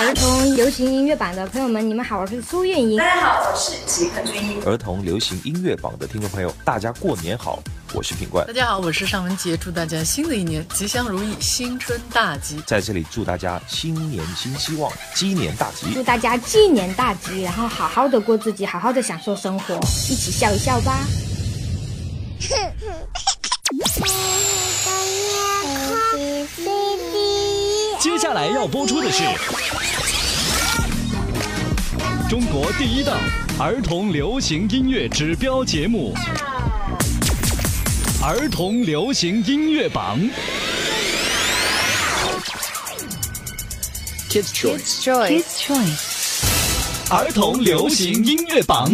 儿童流行音乐榜的朋友们，你们好，我是苏运莹。大家好，我是吉克隽逸。儿童流行音乐榜的听众朋友，大家过年好，我是品冠大。家好，我是尚雯婕，祝大家新的一年吉祥如意，新春大吉。在这里祝大家新年新希望，鸡年大吉祝。大家鸡年大吉，然后好好的过自己，好好的享受生活，一起笑一笑吧。接下来要播出的是中国第一档儿童流行音乐指标节目《儿童流行音乐榜》。Kids Choice。Kids Choice。儿童流行音乐榜。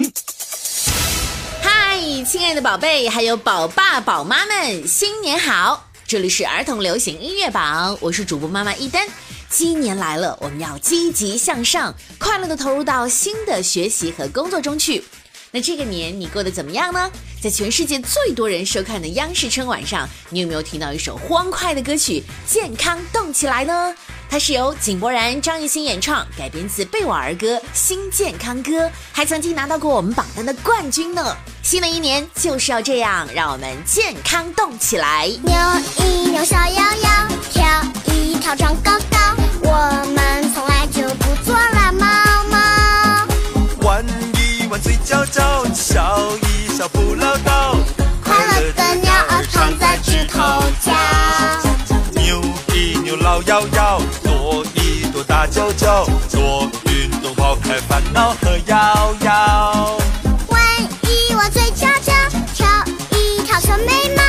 嗨，亲爱的宝贝，还有宝爸宝妈们，新年好！这里是儿童流行音乐榜，我是主播妈妈一丹。今年来了，我们要积极向上，快乐的投入到新的学习和工作中去。那这个年你过得怎么样呢？在全世界最多人收看的央视春晚上，你有没有听到一首欢快的歌曲《健康动起来》呢？它是由井柏然、张艺兴演唱，改编自贝瓦儿歌《新健康歌》，还曾经拿到过我们榜单的冠军呢。新的一年就是要这样，让我们健康动起来。扭一扭小腰腰，跳一跳长高高。我们从来就不做懒猫猫。弯一弯嘴角角，笑一笑不唠叨。快乐的鸟儿藏在枝头角。老幺幺，跺一跺大脚脚，做运动抛开烦恼和摇摇。弯一弯嘴角角，跳一跳小眉毛。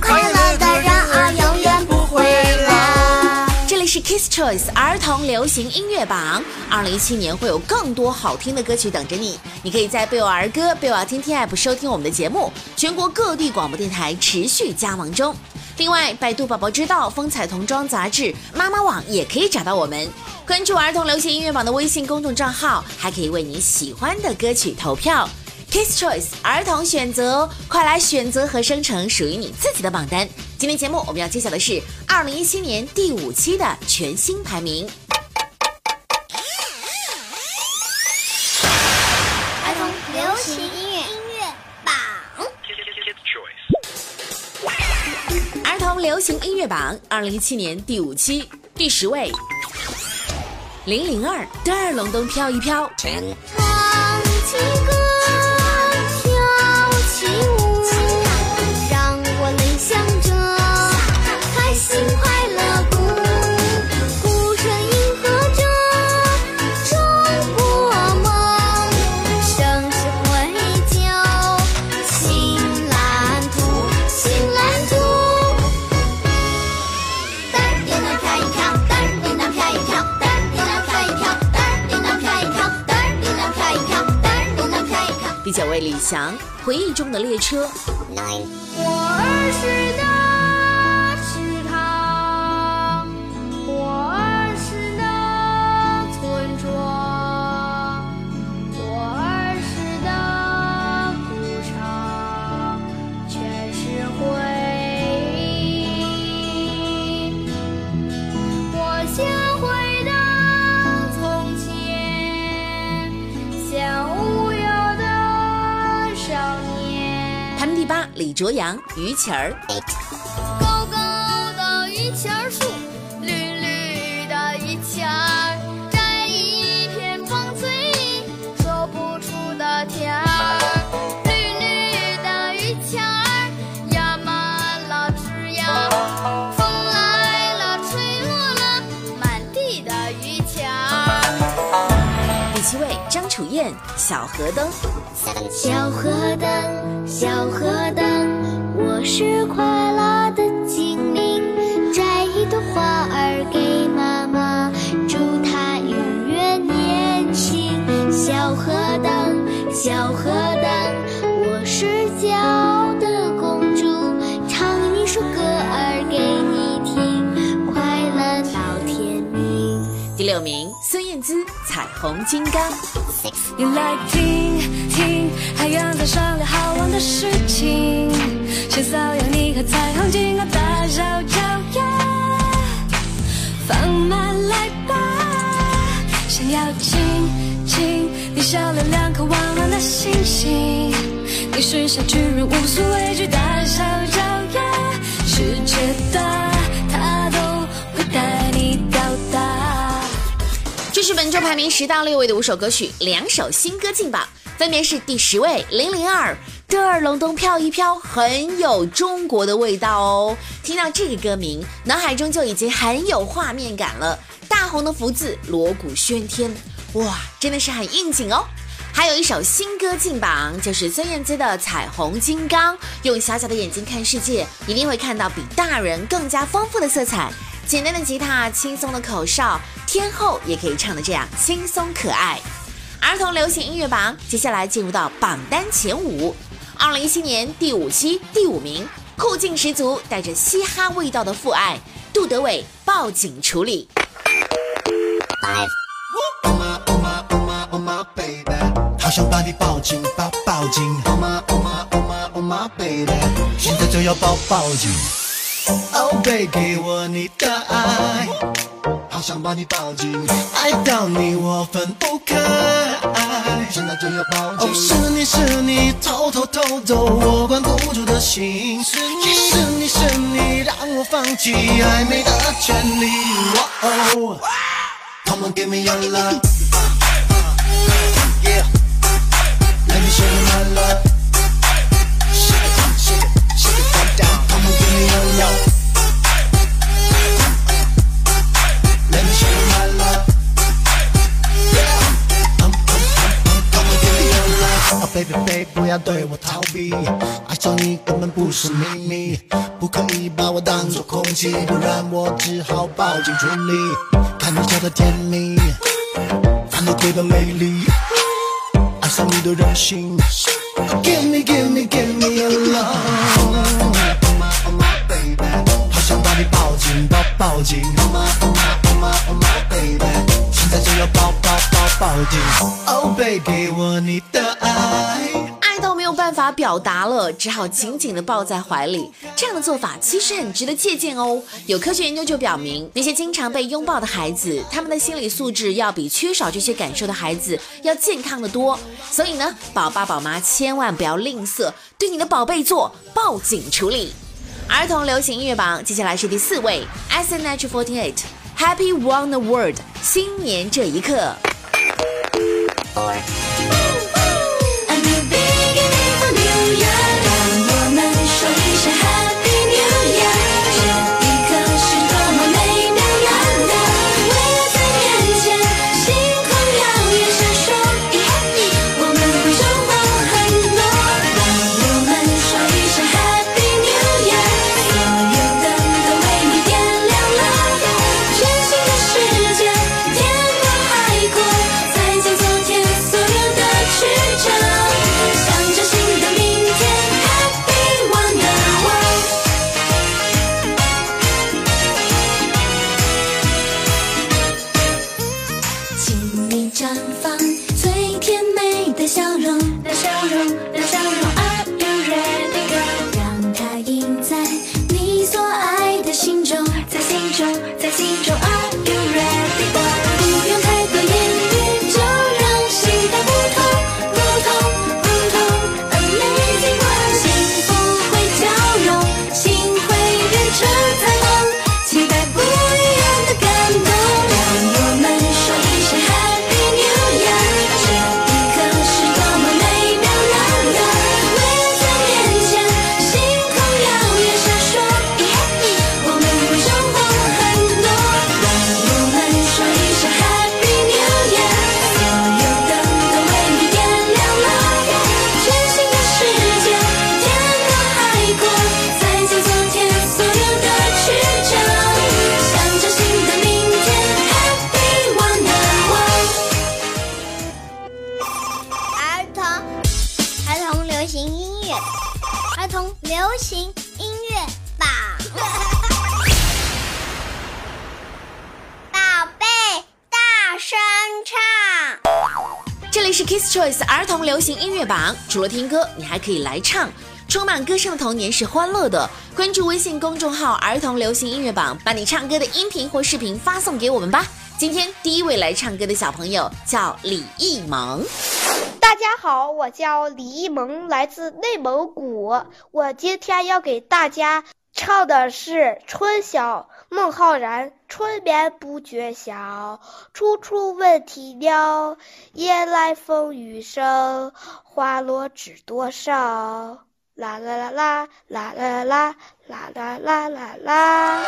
快乐的人儿永远不会老。这里是 Kiss Choice 儿童流行音乐榜，二零一七年会有更多好听的歌曲等着你。你可以在贝瓦儿歌、贝瓦听听 App 收听我们的节目，全国各地广播电台持续加盟中。另外，百度宝宝知道、风采童装杂志、妈妈网也可以找到我们。关注儿童流行音乐榜的微信公众账号，还可以为你喜欢的歌曲投票。Kiss Choice 儿童选择，快来选择和生成属于你自己的榜单。今天节目我们要揭晓的是二零一七年第五期的全新排名。流行音乐榜二零一七年第五期第十位，零零二第二龙灯飘一飘。回忆中的列车。李卓阳，于琪儿。高高的榆钱儿树，绿绿的榆钱儿，摘一片芳翠里说不出的甜儿。绿绿的榆钱儿压满了枝桠，风来了吹落了满地的榆钱儿。第七位，张楚燕，小河灯。小河灯，小河灯，我是快乐的精灵。摘一朵花儿给妈妈，祝她永远年轻。小河灯，小河灯，我是骄傲的公主，唱一首歌儿给你听，快乐到天明。第六名，孙燕姿，彩虹金刚。你来听听，海洋在商量好玩的事情，先扫描你和彩虹金刚大小脚丫，放慢来吧，想要亲亲，你笑脸两颗弯弯的星星，你是小巨人无所畏惧，大小脚丫，世界大，他都会带你到达。这是本周排名十到六位的五首歌曲，两首新歌进榜，分别是第十位零零二。的儿隆咚飘一飘，很有中国的味道哦。听到这个歌名，脑海中就已经很有画面感了。大红的福字，锣鼓喧天，哇，真的是很应景哦。还有一首新歌进榜，就是孙燕姿的《彩虹金刚》。用小小的眼睛看世界，一定会看到比大人更加丰富的色彩。简单的吉他，轻松的口哨，天后也可以唱的这样轻松可爱。儿童流行音乐榜，接下来进入到榜单前五。二零一七年第五期第五名，酷劲十足、带着嘻哈味道的父爱，杜德伟报警处理。好想把你抱紧，抱抱紧。Oh my, oh my, oh my, oh my baby，现在就要抱抱紧。Oh baby，给我你的爱。好想把你抱紧，爱到你我分不开。现在就要抱紧。哦，是你是你，偷偷偷走我管不住的心。是你是你是你，让我放弃暧昧的权利。哦，Come on give me your love。Yeah。Let me show you my love。Shake it shake it, shake it down, down. Come on give me your love。Baby, baby，不要对我逃避，爱上你根本不是秘密，不可以把我当作空气，不然我只好抱紧处理。看你笑的甜蜜，烦恼鬼的美丽，爱上你的任性。Give me, give me, give me your love. Oh my baby，好想把你抱紧，抱抱紧。Oh my, oh my, oh my, oh my baby，现在就要抱抱抱抱紧。Oh baby，给我你的爱。爱到没有办法表达了，只好紧紧地抱在怀里。这样的做法其实很值得借鉴哦。有科学研究就表明，那些经常被拥抱的孩子，他们的心理素质要比缺少这些感受的孩子要健康的多。所以呢，宝爸宝妈千万不要吝啬，对你的宝贝做报警处理。儿童流行音乐榜，接下来是第四位，S N H Forty Eight Happy Won the World，新年这一刻。 流行音乐榜，除了听歌，你还可以来唱。充满歌声的童年是欢乐的。关注微信公众号“儿童流行音乐榜”，把你唱歌的音频或视频发送给我们吧。今天第一位来唱歌的小朋友叫李艺萌。大家好，我叫李艺萌，来自内蒙古。我今天要给大家唱的是《春晓》，孟浩然。春眠不觉晓，处处闻啼鸟。夜来风雨声，花落知多少。啦啦啦啦啦啦啦啦啦啦啦啦啦。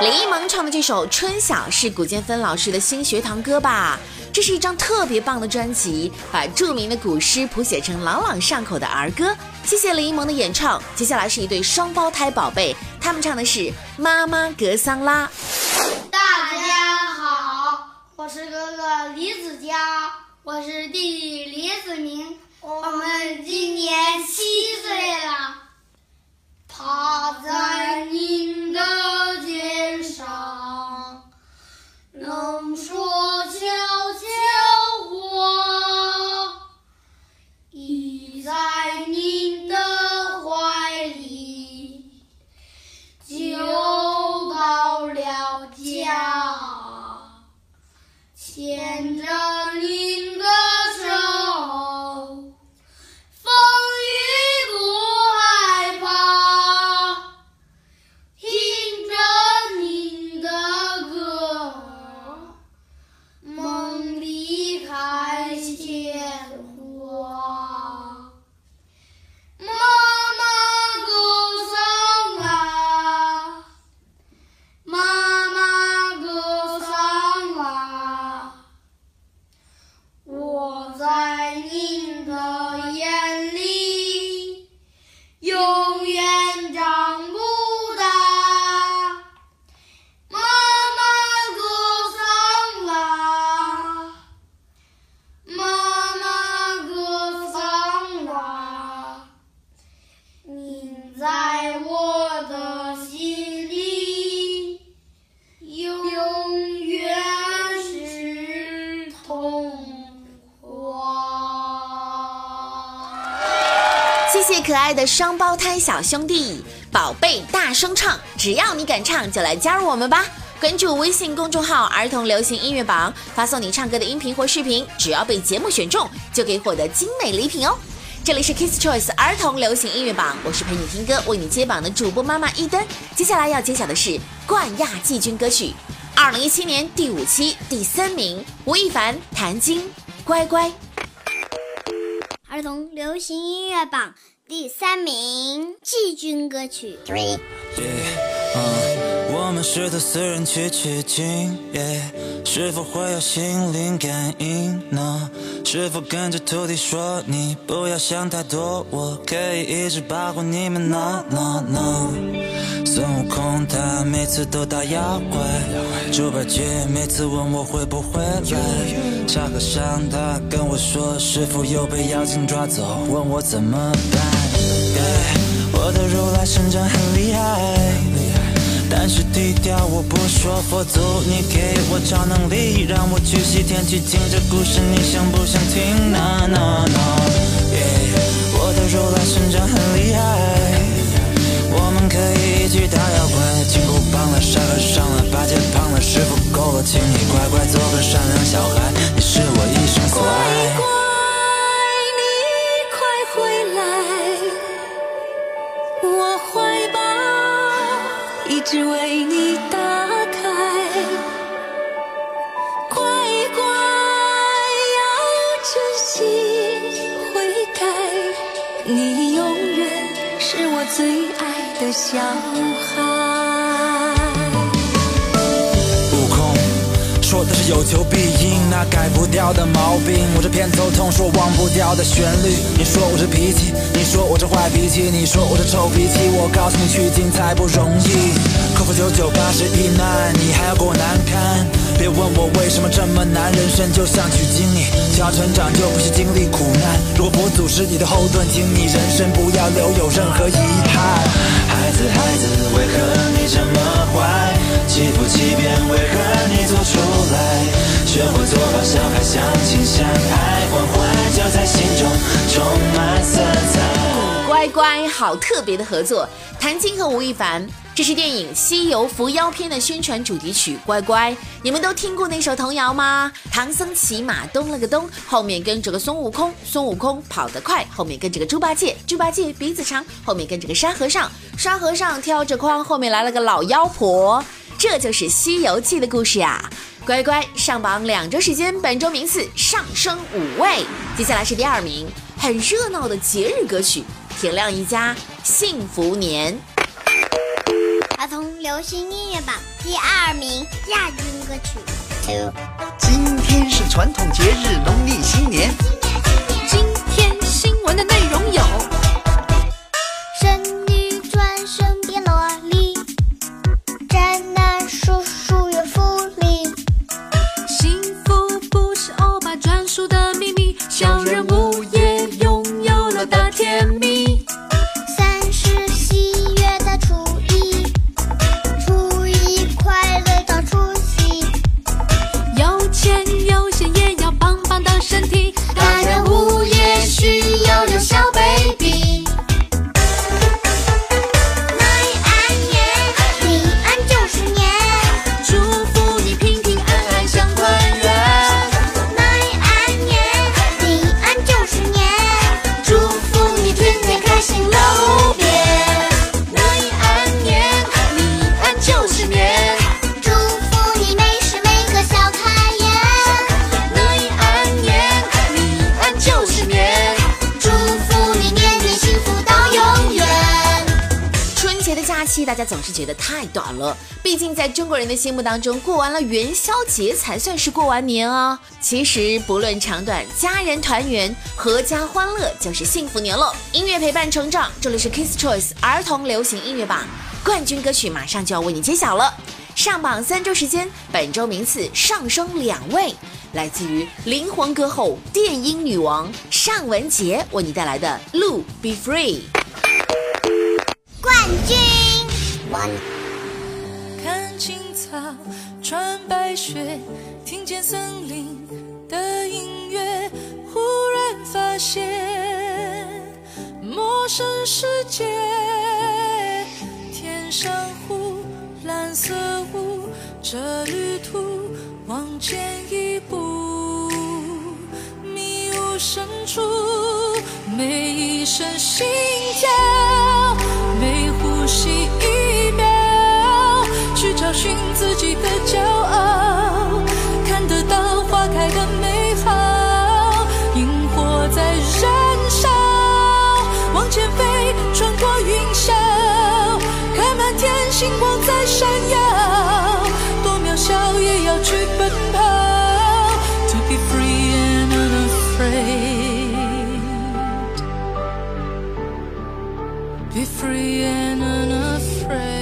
李一萌唱的这首《春晓》是古建芬老师的新学堂歌吧？这是一张特别棒的专辑，把著名的古诗谱写成朗朗上口的儿歌。谢谢李一萌的演唱。接下来是一对双胞胎宝贝，他们唱的是《妈妈格桑拉》。大家好，我是哥哥李子佳，我是弟弟李子明，我们今年七岁了。趴在您的肩上，双胞胎小兄弟，宝贝大声唱，只要你敢唱，就来加入我们吧！关注微信公众号“儿童流行音乐榜”，发送你唱歌的音频或视频，只要被节目选中，就可以获得精美礼品哦。这里是 Kiss Choice 儿童流行音乐榜，我是陪你听歌、为你接榜的主播妈妈一丹。接下来要揭晓的是冠亚季军歌曲，二零一七年第五期第三名，吴亦凡、谭晶，乖乖。儿童流行音乐榜第三名季军歌曲。们试图私人去取经是否会有心灵感应呢？是否跟着徒弟说你不要想太多，我可以一直保护你们？No No No。孙悟空他每次都打妖怪，猪八戒每次问我会不会来，沙和尚他跟我说师傅又被妖精抓走，问我怎么办。我的如来神掌很厉害。但是低调我不说，佛祖你给我超能力，让我去西天取经，这故事你想不想听？No No No，我的如来神掌很厉害，我们可以一起打妖怪，金箍棒了，沙和尚了，八戒胖了，师傅够了，请你乖乖做个善良小孩，你是我一生所爱。小孩。悟空说的是有求必应，那改不掉的毛病。我这偏头痛，说忘不掉的旋律。你说我这脾气，你说我这坏脾气，你说我这臭脾气。我告诉你，取经才不容易。克服九九八十一难，你还要过我难堪。别问我为什么这么难，人生就像取经你想要成长就必须经历苦难。如果佛祖是你的后盾，请你人生不要留有任何遗憾。孩子，孩子，为何你这么坏？欺负欺骗，为何你做出来？学会做好小孩，相亲相爱，关怀就在心中充满色彩。乖乖，好特别的合作，谭晶和吴亦凡。这是电影《西游伏妖篇》的宣传主题曲《乖乖》，你们都听过那首童谣吗？唐僧骑马咚了个咚，后面跟着个孙悟空，孙悟空跑得快，后面跟着个猪八戒，猪八戒鼻子长，后面跟着个沙和尚，沙和尚挑着筐，后面来了个老妖婆。这就是《西游记》的故事呀！乖乖上榜两周时间，本周名次上升五位。接下来是第二名，很热闹的节日歌曲，田亮一家《幸福年》。儿童流行音乐榜第二名亚军歌曲。今天是传统节日农历新年。今天新闻的内容有：大家总是觉得太短了。毕竟，在中国人的心目当中，过完了元宵节才算是过完年啊。其实，不论长短，家人团圆、阖家欢乐就是幸福年了。音乐陪伴成长，这里是 Kiss Choice 儿童流行音乐榜冠军歌曲，马上就要为你揭晓了。上榜三周时间，本周名次上升两位，来自于灵魂歌后、电音女王尚雯婕为你带来的《路 Be Free》。冠军。看青草，穿白雪，听见森林的音乐，忽然发现陌生世界。天上湖，蓝色雾，这旅途往前一步，迷雾深处，每一声心跳，每呼吸一。寻自己的骄傲，看得到花开的美好，萤火在燃烧，往前飞，穿过云霄，看满天星光在闪耀，多渺小也要去奔跑，To be free and unafraid，be free and unafraid。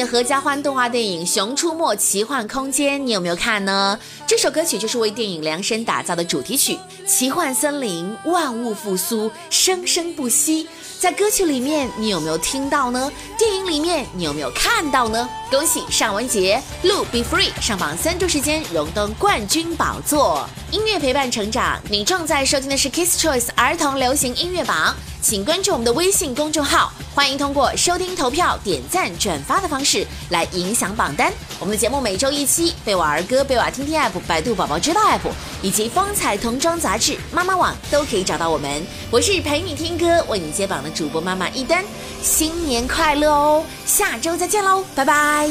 的合家欢动画电影《熊出没奇幻空间》，你有没有看呢？这首歌曲就是为电影量身打造的主题曲，奇幻森林，万物复苏，生生不息。在歌曲里面，你有没有听到呢？电影里面，你有没有看到呢？恭喜尚雯婕，《路 Be Free》上榜三周时间，荣登冠军宝座。音乐陪伴成长，你正在收听的是 Kiss Choice 儿童流行音乐榜。请关注我们的微信公众号，欢迎通过收听、投票、点赞、转发的方式来影响榜单。我们的节目每周一期，贝瓦儿歌、贝瓦听听 app、百度宝宝知道 app 以及风采童装杂志、妈妈网都可以找到我们。我是陪你听歌、为你接榜的主播妈妈一丹，新年快乐哦！下周再见喽，拜拜。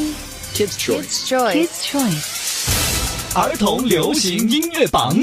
Kids Choice，Kids Choice，儿童流行音乐榜。